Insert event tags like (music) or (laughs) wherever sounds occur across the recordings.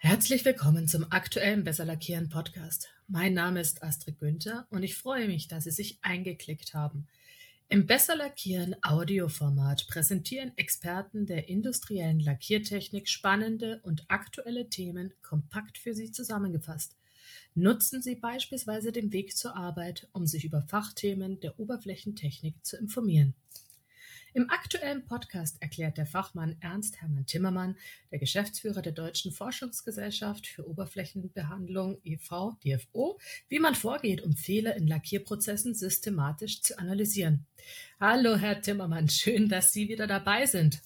Herzlich willkommen zum aktuellen Besser Lackieren Podcast. Mein Name ist Astrid Günther und ich freue mich, dass Sie sich eingeklickt haben. Im Besser Lackieren Audioformat präsentieren Experten der industriellen Lackiertechnik spannende und aktuelle Themen kompakt für Sie zusammengefasst. Nutzen Sie beispielsweise den Weg zur Arbeit, um sich über Fachthemen der Oberflächentechnik zu informieren. Im aktuellen Podcast erklärt der Fachmann Ernst Hermann Timmermann, der Geschäftsführer der Deutschen Forschungsgesellschaft für Oberflächenbehandlung e.V. DFO, wie man vorgeht, um Fehler in Lackierprozessen systematisch zu analysieren. Hallo, Herr Timmermann, schön, dass Sie wieder dabei sind.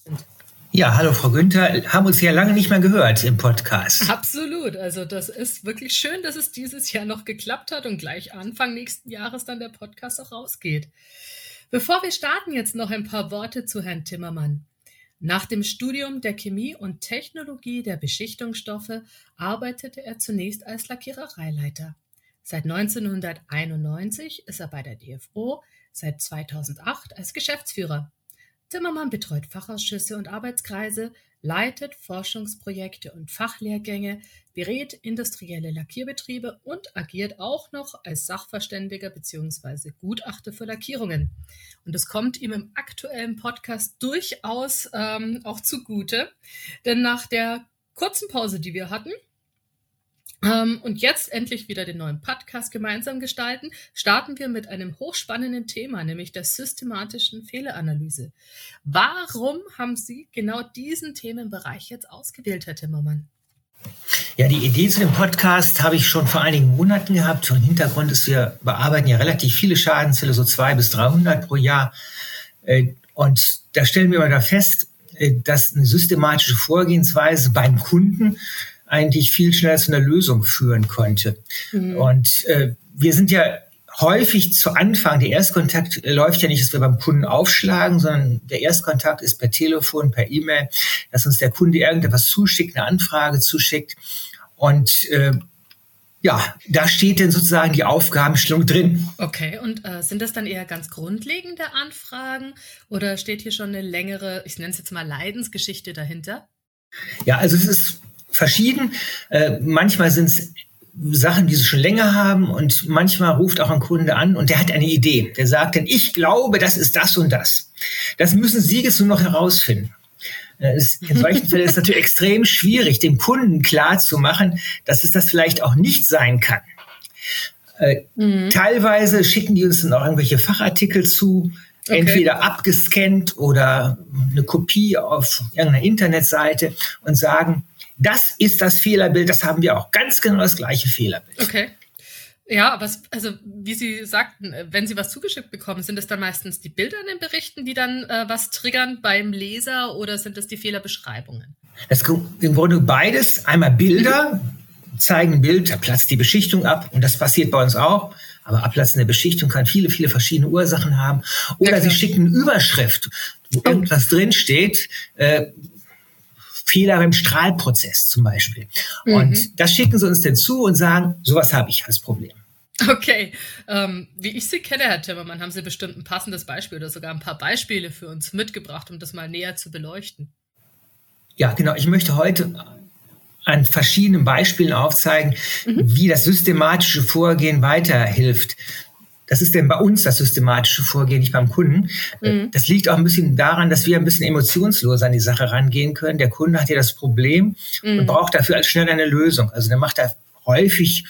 Ja, hallo Frau Günther, haben uns ja lange nicht mehr gehört im Podcast. Absolut, also das ist wirklich schön, dass es dieses Jahr noch geklappt hat und gleich Anfang nächsten Jahres dann der Podcast auch rausgeht. Bevor wir starten, jetzt noch ein paar Worte zu Herrn Timmermann. Nach dem Studium der Chemie und Technologie der Beschichtungsstoffe arbeitete er zunächst als Lackierereileiter. Seit 1991 ist er bei der DFO, seit 2008 als Geschäftsführer. Timmermann betreut Fachausschüsse und Arbeitskreise, leitet Forschungsprojekte und Fachlehrgänge, berät industrielle Lackierbetriebe und agiert auch noch als Sachverständiger bzw. Gutachter für Lackierungen. Und das kommt ihm im aktuellen Podcast durchaus ähm, auch zugute, denn nach der kurzen Pause, die wir hatten, und jetzt endlich wieder den neuen Podcast gemeinsam gestalten, starten wir mit einem hochspannenden Thema, nämlich der systematischen Fehleranalyse. Warum haben Sie genau diesen Themenbereich jetzt ausgewählt, Herr Timmermann? Ja, die Idee zu dem Podcast habe ich schon vor einigen Monaten gehabt. Und Hintergrund ist, wir bearbeiten ja relativ viele Schadensfälle, so zwei bis 300 pro Jahr. Äh, und da stellen wir mal da fest, äh, dass eine systematische Vorgehensweise beim Kunden eigentlich viel schneller zu einer Lösung führen konnte. Mhm. Und äh, wir sind ja häufig zu Anfang, der Erstkontakt läuft ja nicht, dass wir beim Kunden aufschlagen, sondern der Erstkontakt ist per Telefon, per E-Mail, dass uns der Kunde irgendetwas zuschickt, eine Anfrage zuschickt. Und äh, ja, da steht dann sozusagen die Aufgabenstellung drin. Okay, und äh, sind das dann eher ganz grundlegende Anfragen oder steht hier schon eine längere, ich nenne es jetzt mal Leidensgeschichte dahinter? Ja, also es ist verschieden. Äh, manchmal sind es Sachen, die sie schon länger haben und manchmal ruft auch ein Kunde an und der hat eine Idee. Der sagt dann, ich glaube, das ist das und das. Das müssen Sie jetzt nur noch herausfinden. Äh, in solchen Fällen ist es natürlich extrem schwierig, dem Kunden klar zu machen, dass es das vielleicht auch nicht sein kann. Äh, mhm. Teilweise schicken die uns dann auch irgendwelche Fachartikel zu, okay. entweder abgescannt oder eine Kopie auf irgendeiner Internetseite und sagen, das ist das Fehlerbild, das haben wir auch. Ganz genau das gleiche Fehlerbild. Okay. Ja, aber also wie Sie sagten, wenn Sie was zugeschickt bekommen, sind es dann meistens die Bilder in den Berichten, die dann äh, was triggern beim Leser oder sind es die Fehlerbeschreibungen? Das im Grunde beides. Einmal Bilder zeigen ein Bild, da platzt die Beschichtung ab und das passiert bei uns auch. Aber ablassende Beschichtung kann viele, viele verschiedene Ursachen haben. Oder ja, Sie schicken eine Überschrift, wo oh. irgendwas drinsteht, äh, Fehler beim Strahlprozess zum Beispiel. Mhm. Und das schicken sie uns denn zu und sagen, sowas habe ich als Problem. Okay, ähm, wie ich Sie kenne, Herr Timmermann, haben Sie bestimmt ein passendes Beispiel oder sogar ein paar Beispiele für uns mitgebracht, um das mal näher zu beleuchten. Ja, genau. Ich möchte heute an verschiedenen Beispielen aufzeigen, mhm. wie das systematische Vorgehen weiterhilft. Das ist denn bei uns das systematische Vorgehen, nicht beim Kunden. Mhm. Das liegt auch ein bisschen daran, dass wir ein bisschen emotionsloser an die Sache rangehen können. Der Kunde hat ja das Problem mhm. und braucht dafür als schnell eine Lösung. Also der macht da häufig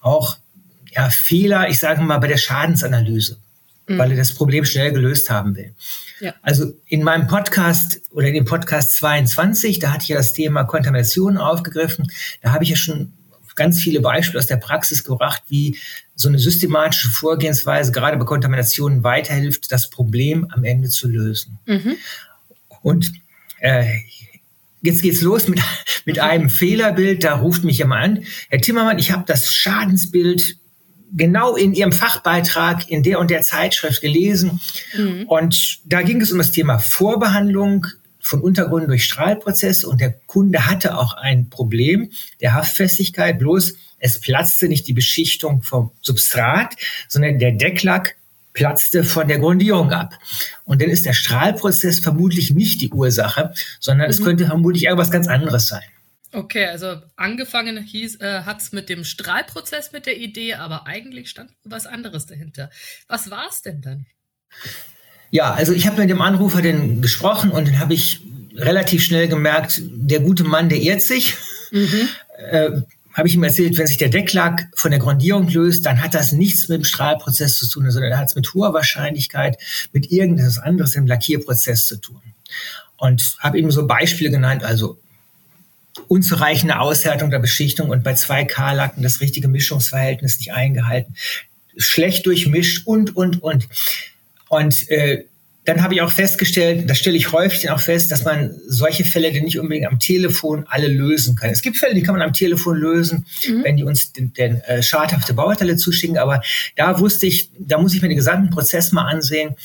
auch ja, Fehler, ich sage mal, bei der Schadensanalyse, mhm. weil er das Problem schnell gelöst haben will. Ja. Also in meinem Podcast oder in dem Podcast 22, da hatte ich ja das Thema Kontamination aufgegriffen. Da habe ich ja schon ganz viele Beispiele aus der Praxis gebracht, wie so eine systematische Vorgehensweise gerade bei Kontaminationen weiterhilft, das Problem am Ende zu lösen. Mhm. Und äh, jetzt geht's los mit, mit einem Fehlerbild. Da ruft mich jemand an, Herr Timmermann, ich habe das Schadensbild genau in Ihrem Fachbeitrag in der und der Zeitschrift gelesen. Mhm. Und da ging es um das Thema Vorbehandlung von Untergründen durch Strahlprozesse und der Kunde hatte auch ein Problem der Haftfestigkeit, bloß es platzte nicht die Beschichtung vom Substrat, sondern der Decklack platzte von der Grundierung ab. Und dann ist der Strahlprozess vermutlich nicht die Ursache, sondern mhm. es könnte vermutlich irgendwas ganz anderes sein. Okay, also angefangen hieß, äh, hat es mit dem Strahlprozess mit der Idee, aber eigentlich stand was anderes dahinter. Was war es denn dann? Ja, also ich habe mit dem Anrufer dann gesprochen und dann habe ich relativ schnell gemerkt, der gute Mann, der irrt sich. Mhm. (laughs) Äh, habe ich ihm erzählt, wenn sich der Decklack von der Grundierung löst, dann hat das nichts mit dem Strahlprozess zu tun, sondern hat es mit hoher Wahrscheinlichkeit mit irgendetwas anderes im Lackierprozess zu tun. Und habe ihm so Beispiele genannt, also unzureichende Aushärtung der Beschichtung und bei 2K-Lacken das richtige Mischungsverhältnis nicht eingehalten, schlecht durchmischt und, und, und. Und äh, dann habe ich auch festgestellt, das stelle ich häufig auch fest, dass man solche Fälle denn nicht unbedingt am Telefon alle lösen kann. Es gibt Fälle, die kann man am Telefon lösen, mhm. wenn die uns den, den äh, schadhafte Bauteile zuschicken. Aber da wusste ich, da muss ich mir den gesamten Prozess mal ansehen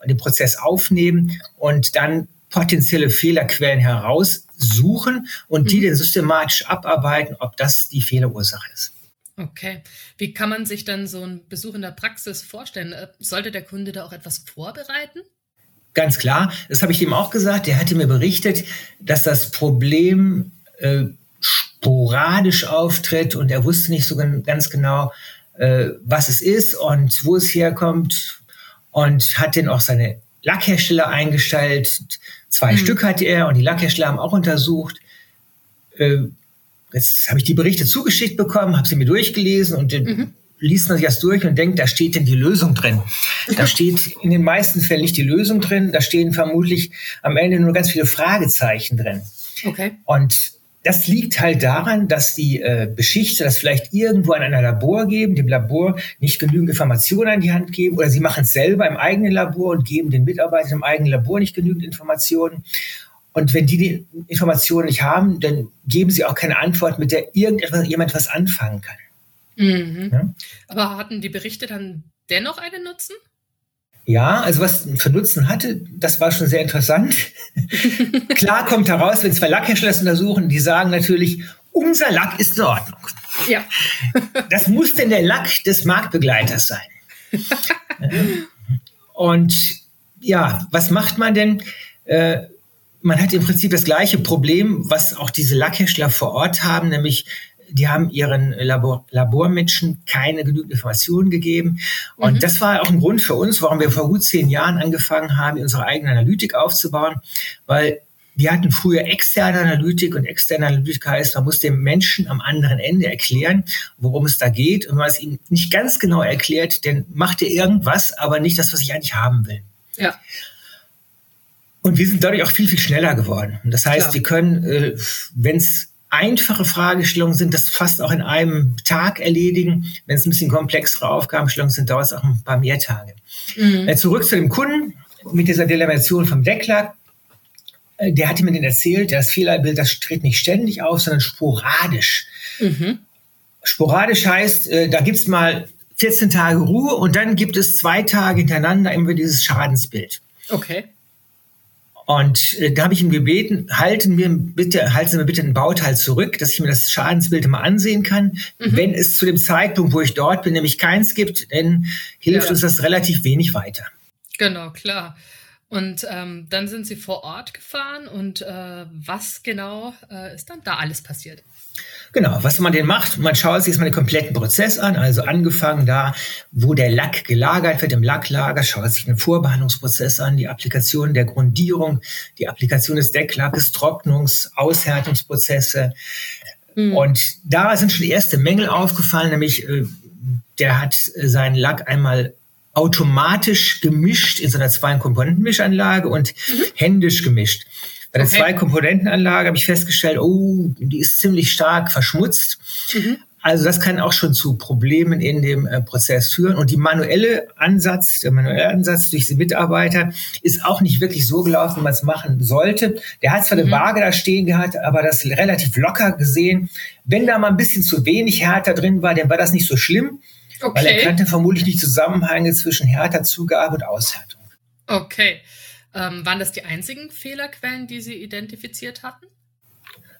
und den Prozess aufnehmen und dann potenzielle Fehlerquellen heraussuchen und die mhm. dann systematisch abarbeiten, ob das die Fehlerursache ist. Okay. Wie kann man sich dann so einen Besuch in der Praxis vorstellen? Äh, sollte der Kunde da auch etwas vorbereiten? Ganz klar, das habe ich ihm auch gesagt. Er hatte mir berichtet, dass das Problem äh, sporadisch auftritt und er wusste nicht so ganz genau, äh, was es ist und wo es herkommt und hat dann auch seine Lackhersteller eingestellt. Zwei mhm. Stück hatte er und die Lackhersteller haben auch untersucht. Äh, jetzt habe ich die Berichte zugeschickt bekommen, habe sie mir durchgelesen und den, mhm liest man sich das durch und denkt, da steht denn die Lösung drin. Da (laughs) steht in den meisten Fällen nicht die Lösung drin, da stehen vermutlich am Ende nur ganz viele Fragezeichen drin. Okay. Und das liegt halt daran, dass die äh, Beschichter das vielleicht irgendwo an einer Labor geben, dem Labor nicht genügend Informationen an die Hand geben oder sie machen es selber im eigenen Labor und geben den Mitarbeitern im eigenen Labor nicht genügend Informationen. Und wenn die die Informationen nicht haben, dann geben sie auch keine Antwort, mit der irgendetwas jemand was anfangen kann. Mhm. Ja? Aber hatten die Berichte dann dennoch einen Nutzen? Ja, also was für Nutzen hatte, das war schon sehr interessant. (laughs) Klar kommt heraus, wenn zwei Lackhersteller das untersuchen, die sagen natürlich, unser Lack ist in Ordnung. Ja. (laughs) das muss denn der Lack des Marktbegleiters sein. (laughs) Und ja, was macht man denn? Äh, man hat im Prinzip das gleiche Problem, was auch diese Lackhersteller vor Ort haben, nämlich die haben ihren Labor, Labormenschen keine genügend Informationen gegeben. Und mhm. das war auch ein Grund für uns, warum wir vor gut zehn Jahren angefangen haben, unsere eigene Analytik aufzubauen, weil wir hatten früher externe Analytik und externe Analytik heißt, man muss dem Menschen am anderen Ende erklären, worum es da geht. Und wenn man es ihm nicht ganz genau erklärt, dann macht er irgendwas, aber nicht das, was ich eigentlich haben will. Ja. Und wir sind dadurch auch viel, viel schneller geworden. Und das heißt, Klar. wir können, äh, wenn es einfache Fragestellungen sind, das fast auch in einem Tag erledigen. Wenn es ein bisschen komplexere Aufgabenstellungen sind, dauert es auch ein paar mehr Tage. Mhm. Äh, zurück zu dem Kunden mit dieser Delamination vom Decklack. Äh, der hatte mir den erzählt, das Fehlerbild, das tritt nicht ständig auf, sondern sporadisch. Mhm. Sporadisch heißt, äh, da gibt es mal 14 Tage Ruhe und dann gibt es zwei Tage hintereinander immer dieses Schadensbild. Okay. Und äh, da habe ich ihn gebeten, halten wir bitte, halten Sie mir bitte ein Bauteil zurück, dass ich mir das Schadensbild mal ansehen kann. Mhm. Wenn es zu dem Zeitpunkt, wo ich dort bin, nämlich keins gibt, dann hilft ja. uns das relativ wenig weiter. Genau, klar. Und ähm, dann sind Sie vor Ort gefahren und äh, was genau äh, ist dann da alles passiert? Genau, was man denn macht, man schaut sich erstmal den kompletten Prozess an, also angefangen da, wo der Lack gelagert wird, im Lacklager, schaut sich den Vorbehandlungsprozess an, die Applikation der Grundierung, die Applikation des Decklackes, Trocknungs-, Aushärtungsprozesse. Mhm. Und da sind schon die erste Mängel aufgefallen, nämlich äh, der hat seinen Lack einmal automatisch gemischt in seiner Zwei-Komponenten-Mischanlage und mhm. händisch gemischt. Bei der okay. Zwei-Komponenten-Anlage habe ich festgestellt, oh, die ist ziemlich stark verschmutzt. Mhm. Also das kann auch schon zu Problemen in dem äh, Prozess führen. Und die manuelle Ansatz, der manuelle Ansatz durch die Mitarbeiter ist auch nicht wirklich so gelaufen, wie man es machen sollte. Der hat zwar mhm. eine Waage da stehen gehabt, aber das relativ locker gesehen. Wenn da mal ein bisschen zu wenig Härter drin war, dann war das nicht so schlimm, okay. weil er kannte vermutlich die Zusammenhänge zwischen härter Zugabe und Aushärtung. Okay. Ähm, waren das die einzigen Fehlerquellen, die Sie identifiziert hatten?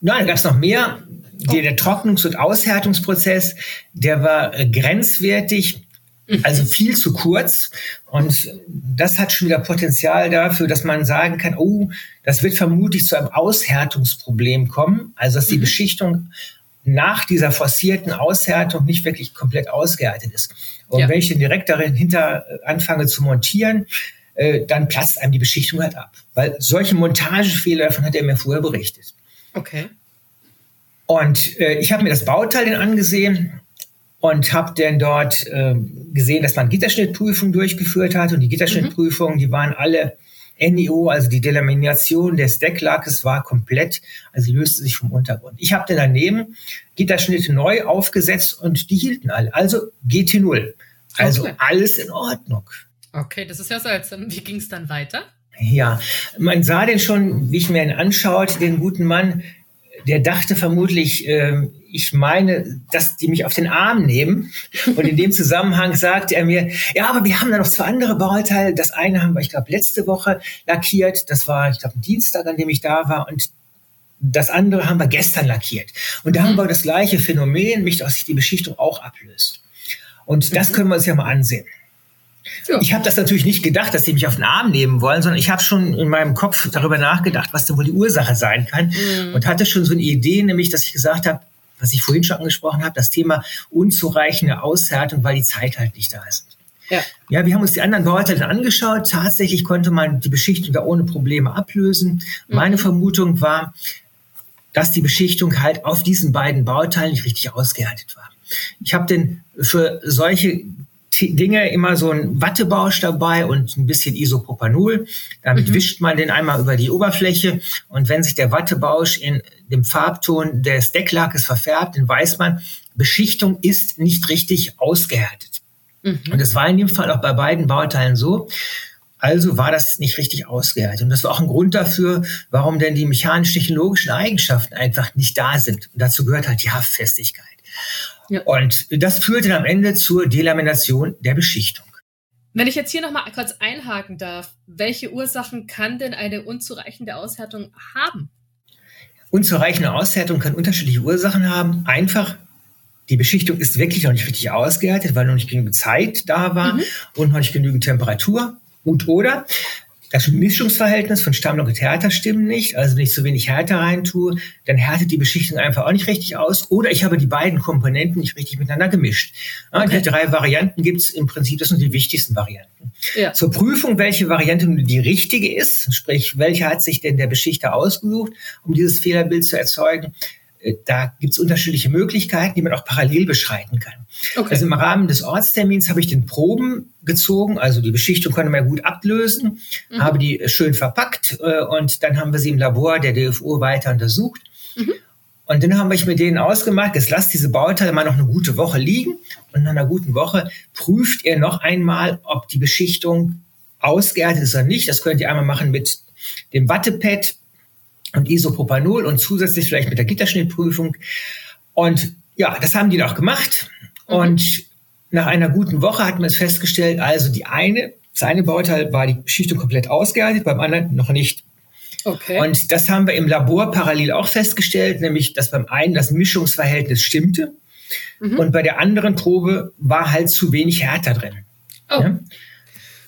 Nein, da gab es noch mehr. Oh. Der Trocknungs- und Aushärtungsprozess, der war äh, grenzwertig. Mhm. Also viel zu kurz. Und das hat schon wieder Potenzial dafür, dass man sagen kann, oh, das wird vermutlich zu einem Aushärtungsproblem kommen. Also dass die mhm. Beschichtung nach dieser forcierten Aushärtung nicht wirklich komplett ausgehärtet ist. Und ja. wenn ich dann direkt dahinter anfange zu montieren, äh, dann platzt einem die Beschichtung halt ab. Weil solche Montagefehler, davon hat er mir vorher berichtet. Okay. Und äh, ich habe mir das Bauteil dann angesehen und habe dann dort äh, gesehen, dass man Gitterschnittprüfungen durchgeführt hat. Und die Gitterschnittprüfungen, mhm. die waren alle NEO, also die Delamination des Decklackes war komplett, also löste sich vom Untergrund. Ich habe dann daneben Gitterschnitte neu aufgesetzt und die hielten alle. Also GT0. Also okay. alles in Ordnung. Okay, das ist ja seltsam. Wie ging es dann weiter? Ja, man sah den schon, wie ich mir ihn anschaut, den guten Mann, der dachte vermutlich, äh, ich meine, dass die mich auf den Arm nehmen. Und in dem Zusammenhang sagte er mir, ja, aber wir haben da noch zwei andere Bauteile. Das eine haben wir, ich glaube, letzte Woche lackiert. Das war, ich glaube, ein Dienstag, an dem ich da war. Und das andere haben wir gestern lackiert. Und da mhm. haben wir das gleiche Phänomen, nämlich dass sich die Beschichtung auch ablöst. Und das mhm. können wir uns ja mal ansehen. Ja. Ich habe das natürlich nicht gedacht, dass sie mich auf den Arm nehmen wollen, sondern ich habe schon in meinem Kopf darüber nachgedacht, was denn wohl die Ursache sein kann mhm. und hatte schon so eine Idee, nämlich, dass ich gesagt habe, was ich vorhin schon angesprochen habe, das Thema unzureichende Aushärtung, weil die Zeit halt nicht da ist. Ja. ja, wir haben uns die anderen Bauteile angeschaut. Tatsächlich konnte man die Beschichtung da ohne Probleme ablösen. Mhm. Meine Vermutung war, dass die Beschichtung halt auf diesen beiden Bauteilen nicht richtig ausgehärtet war. Ich habe denn für solche Dinge immer so ein Wattebausch dabei und ein bisschen Isopropanol. Damit mhm. wischt man den einmal über die Oberfläche und wenn sich der Wattebausch in dem Farbton des Decklackes verfärbt, dann weiß man, Beschichtung ist nicht richtig ausgehärtet. Mhm. Und das war in dem Fall auch bei beiden Bauteilen so. Also war das nicht richtig ausgehärtet. Und das war auch ein Grund dafür, warum denn die mechanisch-technologischen Eigenschaften einfach nicht da sind. Und dazu gehört halt die Haftfestigkeit. Ja. Und das führte dann am Ende zur Delamination der Beschichtung. Wenn ich jetzt hier nochmal kurz einhaken darf, welche Ursachen kann denn eine unzureichende Aushärtung haben? Unzureichende Aushärtung kann unterschiedliche Ursachen haben. Einfach, die Beschichtung ist wirklich noch nicht richtig ausgehärtet, weil noch nicht genügend Zeit da war mhm. und noch nicht genügend Temperatur. Und oder das Mischungsverhältnis von Stammlock und Härter stimmt nicht, also wenn ich zu wenig Härter reintue, dann härtet die Beschichtung einfach auch nicht richtig aus. Oder ich habe die beiden Komponenten nicht richtig miteinander gemischt. Okay. Die drei Varianten gibt es im Prinzip, das sind die wichtigsten Varianten. Ja. Zur Prüfung, welche Variante die richtige ist, sprich, welche hat sich denn der Beschichter ausgesucht, um dieses Fehlerbild zu erzeugen, da gibt es unterschiedliche Möglichkeiten, die man auch parallel beschreiten kann. Okay. Also im Rahmen des Ortstermins habe ich den Proben gezogen, also die Beschichtung konnte man gut ablösen, mhm. habe die schön verpackt äh, und dann haben wir sie im Labor der DFU weiter untersucht. Mhm. Und dann haben wir mit denen ausgemacht, jetzt lasst diese Bauteile mal noch eine gute Woche liegen und nach einer guten Woche prüft ihr noch einmal, ob die Beschichtung ausgeerdet ist oder nicht. Das könnt ihr einmal machen mit dem Wattepad und Isopropanol und zusätzlich vielleicht mit der Gitterschnittprüfung. Und ja, das haben die auch gemacht. Mhm. Und nach einer guten Woche hat man es festgestellt, also die eine, das eine Bauteil war die Beschichtung komplett ausgehärtet, beim anderen noch nicht. Okay. Und das haben wir im Labor parallel auch festgestellt, nämlich dass beim einen das Mischungsverhältnis stimmte mhm. und bei der anderen Probe war halt zu wenig Härter drin. Oh. Ja?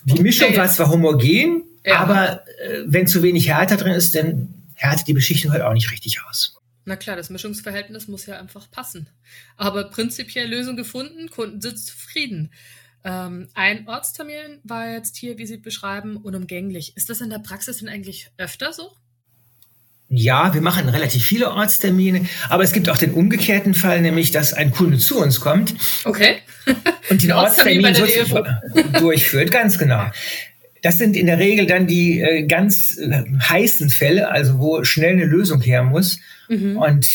Die Mischung okay. war zwar homogen, ja. aber äh, wenn zu wenig Härter drin ist, dann härtet die Beschichtung halt auch nicht richtig aus. Na klar, das Mischungsverhältnis muss ja einfach passen. Aber prinzipiell Lösung gefunden, Kunden sind zufrieden. Ähm, ein Ortstermin war jetzt hier, wie Sie beschreiben, unumgänglich. Ist das in der Praxis denn eigentlich öfter so? Ja, wir machen relativ viele Ortstermine, aber es gibt auch den umgekehrten Fall, nämlich dass ein Kunde zu uns kommt okay. und den (laughs) Ortstermin, Ortstermin durchführt, ganz genau. Das sind in der Regel dann die äh, ganz äh, heißen Fälle, also wo schnell eine Lösung her muss. Mhm. Und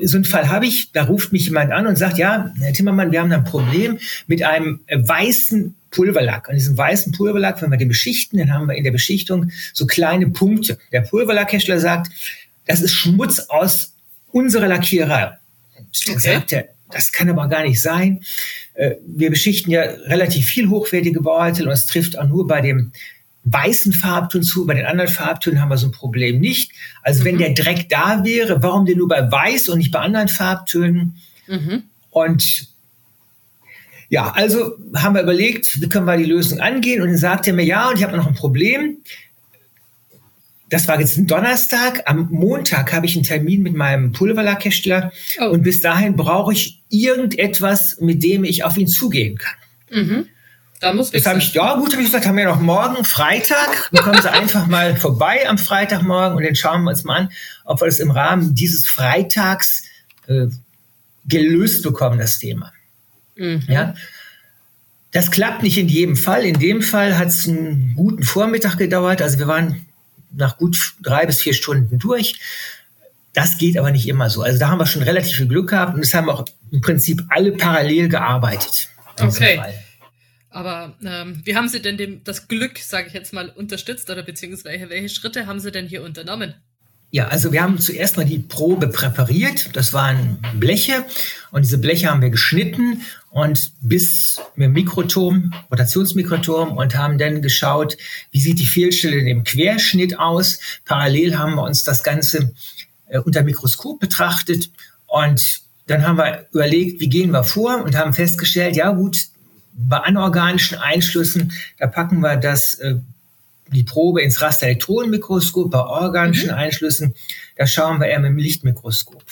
so einen Fall habe ich, da ruft mich jemand an und sagt, ja, Herr Timmermann, wir haben ein Problem mit einem äh, weißen Pulverlack. Und diesem weißen Pulverlack, wenn wir den beschichten, dann haben wir in der Beschichtung so kleine Punkte. Der Pulverlackhersteller sagt, das ist Schmutz aus unserer Lackiererei. Und dann okay. sagt er, das kann aber gar nicht sein. Äh, wir beschichten ja relativ viel hochwertige Bauartikel und es trifft auch nur bei dem weißen Farbton zu, bei den anderen Farbtönen haben wir so ein Problem nicht. Also mhm. wenn der Dreck da wäre, warum denn nur bei weiß und nicht bei anderen Farbtönen? Mhm. Und Ja, also haben wir überlegt, wie können wir die Lösung angehen? Und dann sagte er mir, ja, und ich habe noch ein Problem. Das war jetzt ein Donnerstag. Am Montag habe ich einen Termin mit meinem Pulverlackhersteller. Oh. Und bis dahin brauche ich irgendetwas, mit dem ich auf ihn zugehen kann. Mhm. Da muss das habe ich, ja gut, habe ich gesagt, haben wir noch morgen Freitag. Dann kommen Sie einfach mal (laughs) vorbei am Freitagmorgen und dann schauen wir uns mal an, ob wir das im Rahmen dieses Freitags äh, gelöst bekommen, das Thema. Mhm. Ja. Das klappt nicht in jedem Fall. In dem Fall hat es einen guten Vormittag gedauert. Also wir waren nach gut drei bis vier Stunden durch. Das geht aber nicht immer so. Also da haben wir schon relativ viel Glück gehabt und es haben auch im Prinzip alle parallel gearbeitet. Okay. Aber ähm, wie haben Sie denn dem, das Glück, sage ich jetzt mal, unterstützt oder beziehungsweise welche Schritte haben Sie denn hier unternommen? Ja, also wir haben zuerst mal die Probe präpariert. Das waren Bleche und diese Bleche haben wir geschnitten und bis mit Mikroturm, Rotationsmikroturm und haben dann geschaut, wie sieht die Fehlstelle in dem Querschnitt aus. Parallel haben wir uns das Ganze äh, unter Mikroskop betrachtet und dann haben wir überlegt, wie gehen wir vor und haben festgestellt, ja gut, bei anorganischen Einschlüssen, da packen wir das äh, die Probe ins Rasterelektronenmikroskop bei organischen mhm. Einschlüssen. Da schauen wir eher mit dem Lichtmikroskop.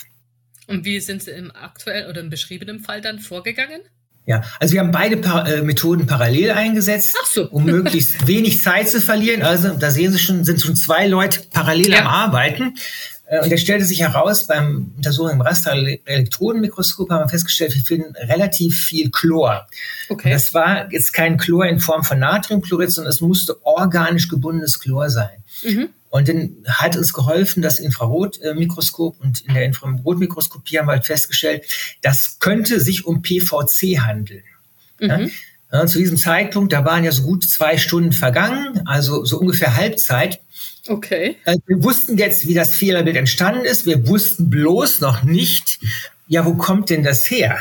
Und wie sind Sie im aktuellen oder im beschriebenen Fall dann vorgegangen? Ja, also wir haben beide pa äh, Methoden parallel eingesetzt, so. um möglichst (laughs) wenig Zeit zu verlieren. Also da sehen Sie schon, sind schon zwei Leute parallel ja. am Arbeiten. Äh, und es stellte sich heraus, beim Untersuchen im Raster-Elektronenmikroskop haben wir festgestellt, wir finden relativ viel Chlor. Okay. das war jetzt kein Chlor in Form von Natriumchlorid, sondern es musste organisch gebundenes Chlor sein. Mhm. Und dann hat uns geholfen, das Infrarotmikroskop und in der Infrarotmikroskopie haben wir halt festgestellt, das könnte sich um PVC handeln. Mhm. Ja, zu diesem Zeitpunkt, da waren ja so gut zwei Stunden vergangen, also so ungefähr Halbzeit. Okay. Also wir wussten jetzt, wie das Fehlerbild entstanden ist. Wir wussten bloß noch nicht, ja, wo kommt denn das her?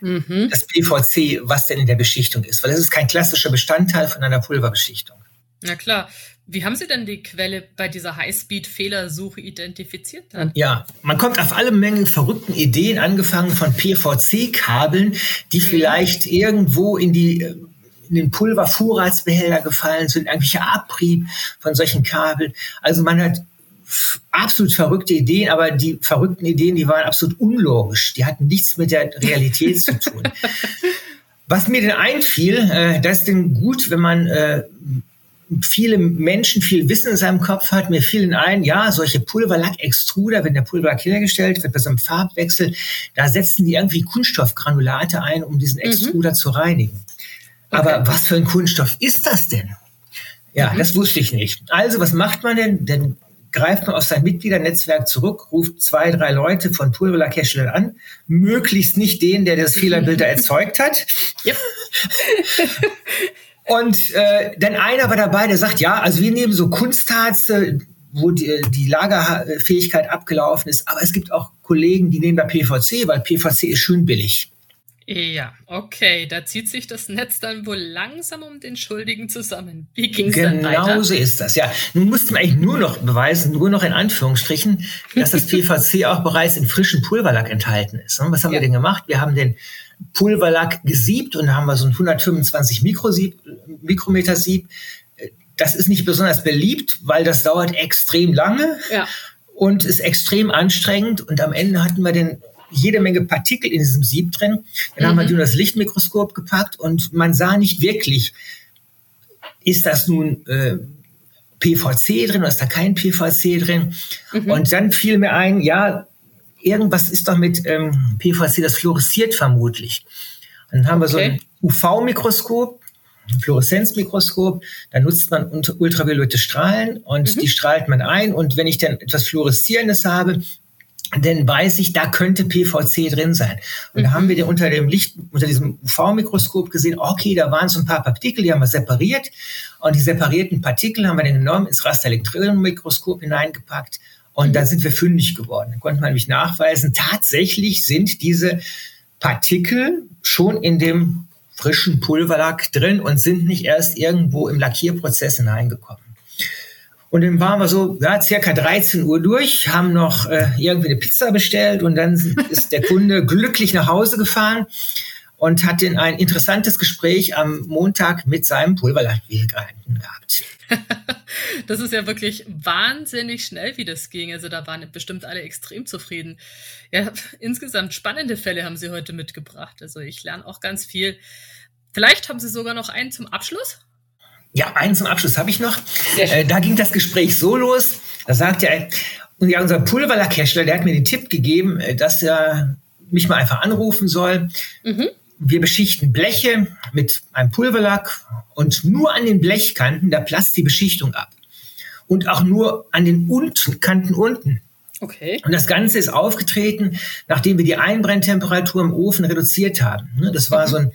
Mhm. Das PVC, was denn in der Beschichtung ist, weil es ist kein klassischer Bestandteil von einer Pulverbeschichtung. Na klar. Wie haben Sie denn die Quelle bei dieser Highspeed-Fehlersuche identifiziert dann? Ja, man kommt auf alle Mengen verrückten Ideen, angefangen von PVC-Kabeln, die mhm. vielleicht irgendwo in die in den Pulvervorratsbehälter gefallen sind, irgendwelche Abrieb von solchen Kabeln. Also man hat absolut verrückte Ideen, aber die verrückten Ideen, die waren absolut unlogisch. Die hatten nichts mit der Realität zu tun. (laughs) Was mir denn einfiel, äh, das ist denn gut, wenn man äh, viele Menschen viel Wissen in seinem Kopf hat. Mir fielen ein, ja, solche Pulverlack-Extruder, wenn der Pulverlack hergestellt wird bei so einem Farbwechsel, da setzen die irgendwie Kunststoffgranulate ein, um diesen mhm. Extruder mhm. zu reinigen. Aber was für ein Kunststoff ist das denn? Ja, mhm. das wusste ich nicht. Also, was macht man denn? Dann greift man auf sein Mitgliedernetzwerk zurück, ruft zwei, drei Leute von Pulverlackherstellern an, möglichst nicht den, der das Fehlerbild (laughs) erzeugt hat. Yep. (laughs) Und äh, dann einer war dabei, der sagt, ja, also wir nehmen so Kunstharze, wo die, die Lagerfähigkeit abgelaufen ist, aber es gibt auch Kollegen, die nehmen da PVC, weil PVC ist schön billig. Ja, okay, da zieht sich das Netz dann wohl langsam um den Schuldigen zusammen. Wie ging es genau dann weiter? Genau so ist das, ja. Nun musste man eigentlich nur noch beweisen, nur noch in Anführungsstrichen, dass das PVC auch bereits in frischen Pulverlack enthalten ist. Was haben ja. wir denn gemacht? Wir haben den Pulverlack gesiebt und haben wir so ein 125 Mikrosieb, Mikrometer Sieb. Das ist nicht besonders beliebt, weil das dauert extrem lange. Ja und ist extrem anstrengend. Und am Ende hatten wir den jede Menge Partikel in diesem Sieb drin. Dann mhm. haben wir die mhm. das Lichtmikroskop gepackt und man sah nicht wirklich, ist das nun äh, PVC drin oder ist da kein PVC drin? Mhm. Und dann fiel mir ein, ja, irgendwas ist doch mit ähm, PVC, das fluoresziert vermutlich. Dann haben okay. wir so ein UV-Mikroskop, Fluoreszenzmikroskop, da nutzt man ultraviolette Strahlen und mhm. die strahlt man ein und wenn ich dann etwas Fluoreszierendes habe, dann weiß ich, da könnte PVC drin sein. Und mhm. da haben wir unter dem Licht, unter diesem UV-Mikroskop gesehen, okay, da waren so ein paar Partikel, die haben wir separiert. Und die separierten Partikel haben wir dann genommen, ins Rasterelektronenmikroskop hineingepackt. Und mhm. da sind wir fündig geworden. Da konnte man nämlich nachweisen, tatsächlich sind diese Partikel schon in dem frischen Pulverlack drin und sind nicht erst irgendwo im Lackierprozess hineingekommen. Und dann waren wir so, ja, circa 13 Uhr durch, haben noch äh, irgendwie eine Pizza bestellt und dann ist der Kunde (laughs) glücklich nach Hause gefahren. und hat dann ein interessantes Gespräch am Montag mit seinem Pulverlandwegeranten gehabt. (laughs) das ist ja wirklich wahnsinnig schnell, wie das ging. Also da waren bestimmt alle extrem zufrieden. Ja, insgesamt spannende Fälle haben Sie heute mitgebracht. Also ich lerne auch ganz viel. Vielleicht haben Sie sogar noch einen zum Abschluss? Ja, einen zum Abschluss habe ich noch. Äh, da ging das Gespräch so los. Da sagte er, ja, unser Pulverlackhersteller, der hat mir den Tipp gegeben, äh, dass er mich mal einfach anrufen soll. Mhm. Wir beschichten Bleche mit einem Pulverlack und nur an den Blechkanten, da platzt die Beschichtung ab. Und auch nur an den unten, Kanten unten. Okay. Und das Ganze ist aufgetreten, nachdem wir die Einbrenntemperatur im Ofen reduziert haben. Ne, das war mhm. so ein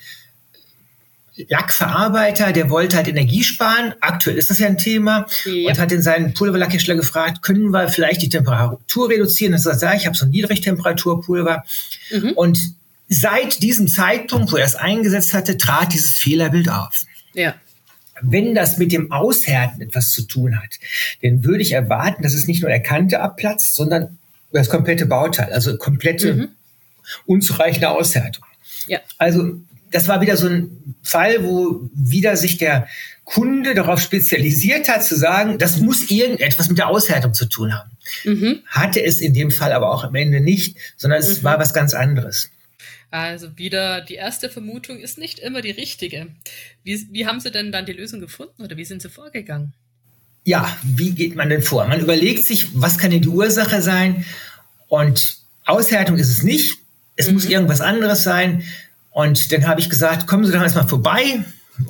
Lackverarbeiter, der wollte halt Energie sparen. Aktuell ist das ja ein Thema. Ja. Und hat in seinen Pulverlackhersteller gefragt, können wir vielleicht die Temperatur reduzieren? Das sagt, ja, ich habe so ein Niedrigtemperaturpulver. Mhm. Und seit diesem Zeitpunkt, wo er es eingesetzt hatte, trat dieses Fehlerbild auf. Ja. Wenn das mit dem Aushärten etwas zu tun hat, dann würde ich erwarten, dass es nicht nur der Kante abplatzt, sondern das komplette Bauteil, also komplette mhm. unzureichende Aushärtung. Ja. Also das war wieder so ein Fall, wo wieder sich der Kunde darauf spezialisiert hat, zu sagen, das muss irgendetwas mit der Aushärtung zu tun haben. Mhm. Hatte es in dem Fall aber auch am Ende nicht, sondern es mhm. war was ganz anderes. Also wieder die erste Vermutung ist nicht immer die richtige. Wie, wie haben Sie denn dann die Lösung gefunden oder wie sind Sie vorgegangen? Ja, wie geht man denn vor? Man überlegt sich, was kann denn die Ursache sein? Und Aushärtung ist es nicht. Es mhm. muss irgendwas anderes sein. Und dann habe ich gesagt, kommen Sie doch erstmal vorbei.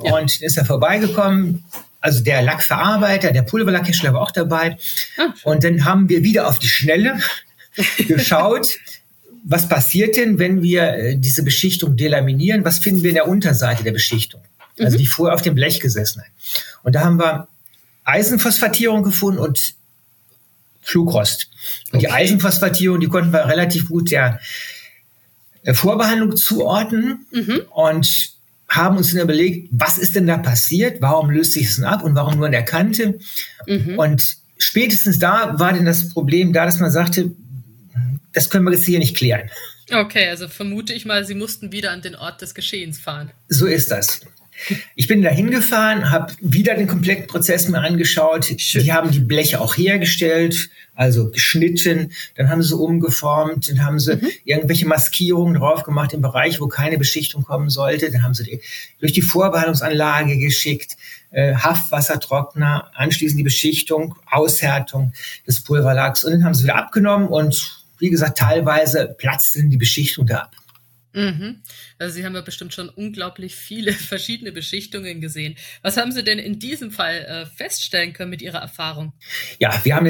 Ja. Und dann ist er vorbeigekommen. Also der Lackverarbeiter, der Pulverlackhersteller war auch dabei. Ah, und dann haben wir wieder auf die Schnelle (laughs) geschaut, was passiert denn, wenn wir äh, diese Beschichtung delaminieren? Was finden wir in der Unterseite der Beschichtung? Also mhm. die vorher auf dem Blech gesessen hat. Und da haben wir Eisenphosphatierung gefunden und Flugrost. Und okay. die Eisenphosphatierung, die konnten wir relativ gut der äh, Vorbehandlung zuordnen mhm. und haben uns dann überlegt, was ist denn da passiert? Warum löst sich es denn ab und warum nur an der Kante? Mhm. Und spätestens da war denn das Problem da, dass man sagte, das können wir jetzt hier nicht klären. Okay, also vermute ich mal, Sie mussten wieder an den Ort des Geschehens fahren. So ist das. Ich bin da hingefahren, habe wieder den kompletten Prozess mir angeschaut. Die haben die Bleche auch hergestellt, also geschnitten, dann haben sie umgeformt, dann haben sie mhm. irgendwelche Maskierungen drauf gemacht im Bereich, wo keine Beschichtung kommen sollte. Dann haben sie die durch die Vorbehandlungsanlage geschickt, äh, Haftwassertrockner, anschließend die Beschichtung, Aushärtung des Pulverlacks und dann haben sie wieder abgenommen und wie gesagt, teilweise platzte die Beschichtung da ab. Mhm. Also Sie haben ja bestimmt schon unglaublich viele (laughs) verschiedene Beschichtungen gesehen. Was haben Sie denn in diesem Fall äh, feststellen können mit Ihrer Erfahrung? Ja, wir haben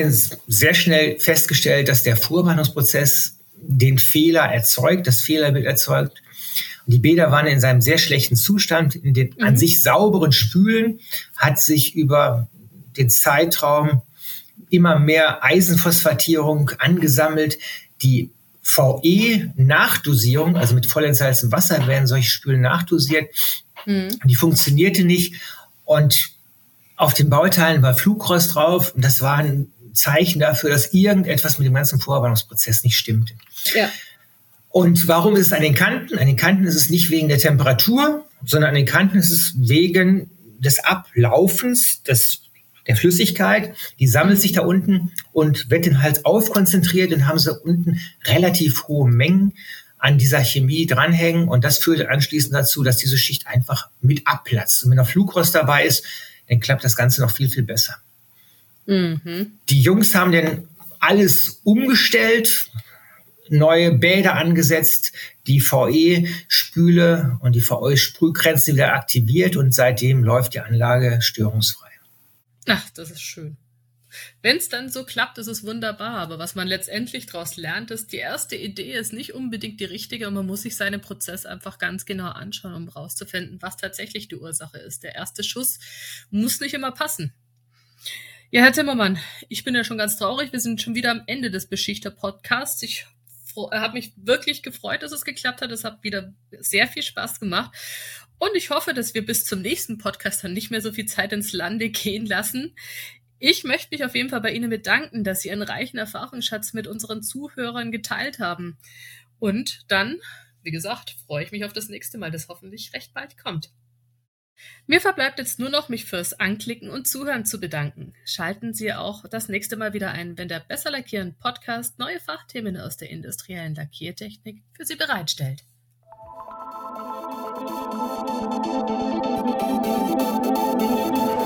sehr schnell festgestellt, dass der Vorwarnungsprozess den Fehler erzeugt, das Fehlerbild erzeugt. Die Bäder waren in seinem sehr schlechten Zustand. In den mhm. an sich sauberen Spülen hat sich über den Zeitraum immer mehr Eisenphosphatierung angesammelt. Die VE-Nachdosierung, also mit voll entsalztem Wasser werden solche Spülen nachdosiert. Mhm. Die funktionierte nicht. Und auf den Bauteilen war Flugrost drauf. Und das war ein Zeichen dafür, dass irgendetwas mit dem ganzen Vorwarnungsprozess nicht stimmte. Ja. Und warum ist es an den Kanten? An den Kanten ist es nicht wegen der Temperatur, sondern an den Kanten ist es wegen des Ablaufens des der Flüssigkeit, die sammelt sich da unten und wird dann halt aufkonzentriert und haben sie unten relativ hohe Mengen an dieser Chemie dranhängen und das führt anschließend dazu, dass diese Schicht einfach mit abplatzt. Und wenn noch Flugrost dabei ist, dann klappt das Ganze noch viel, viel besser. Mhm. Die Jungs haben dann alles umgestellt, neue Bäder angesetzt, die VE-Spüle und die VE-Sprühgrenze wieder aktiviert und seitdem läuft die Anlage störungsfrei. Ach, das ist schön. Wenn es dann so klappt, ist es wunderbar. Aber was man letztendlich daraus lernt, ist, die erste Idee ist nicht unbedingt die richtige und man muss sich seinen Prozess einfach ganz genau anschauen, um rauszufinden, was tatsächlich die Ursache ist. Der erste Schuss muss nicht immer passen. Ja, Herr Timmermann, ich bin ja schon ganz traurig. Wir sind schon wieder am Ende des Beschichter-Podcasts. Ich habe mich wirklich gefreut, dass es geklappt hat. Es hat wieder sehr viel Spaß gemacht. Und ich hoffe, dass wir bis zum nächsten Podcast dann nicht mehr so viel Zeit ins Lande gehen lassen. Ich möchte mich auf jeden Fall bei Ihnen bedanken, dass Sie einen reichen Erfahrungsschatz mit unseren Zuhörern geteilt haben. Und dann wie gesagt, freue ich mich auf das nächste Mal, das hoffentlich recht bald kommt. Mir verbleibt jetzt nur noch, mich fürs Anklicken und Zuhören zu bedanken. Schalten Sie auch das nächste Mal wieder ein, wenn der Besser Lackieren Podcast neue Fachthemen aus der industriellen Lackiertechnik für Sie bereitstellt. Thank you.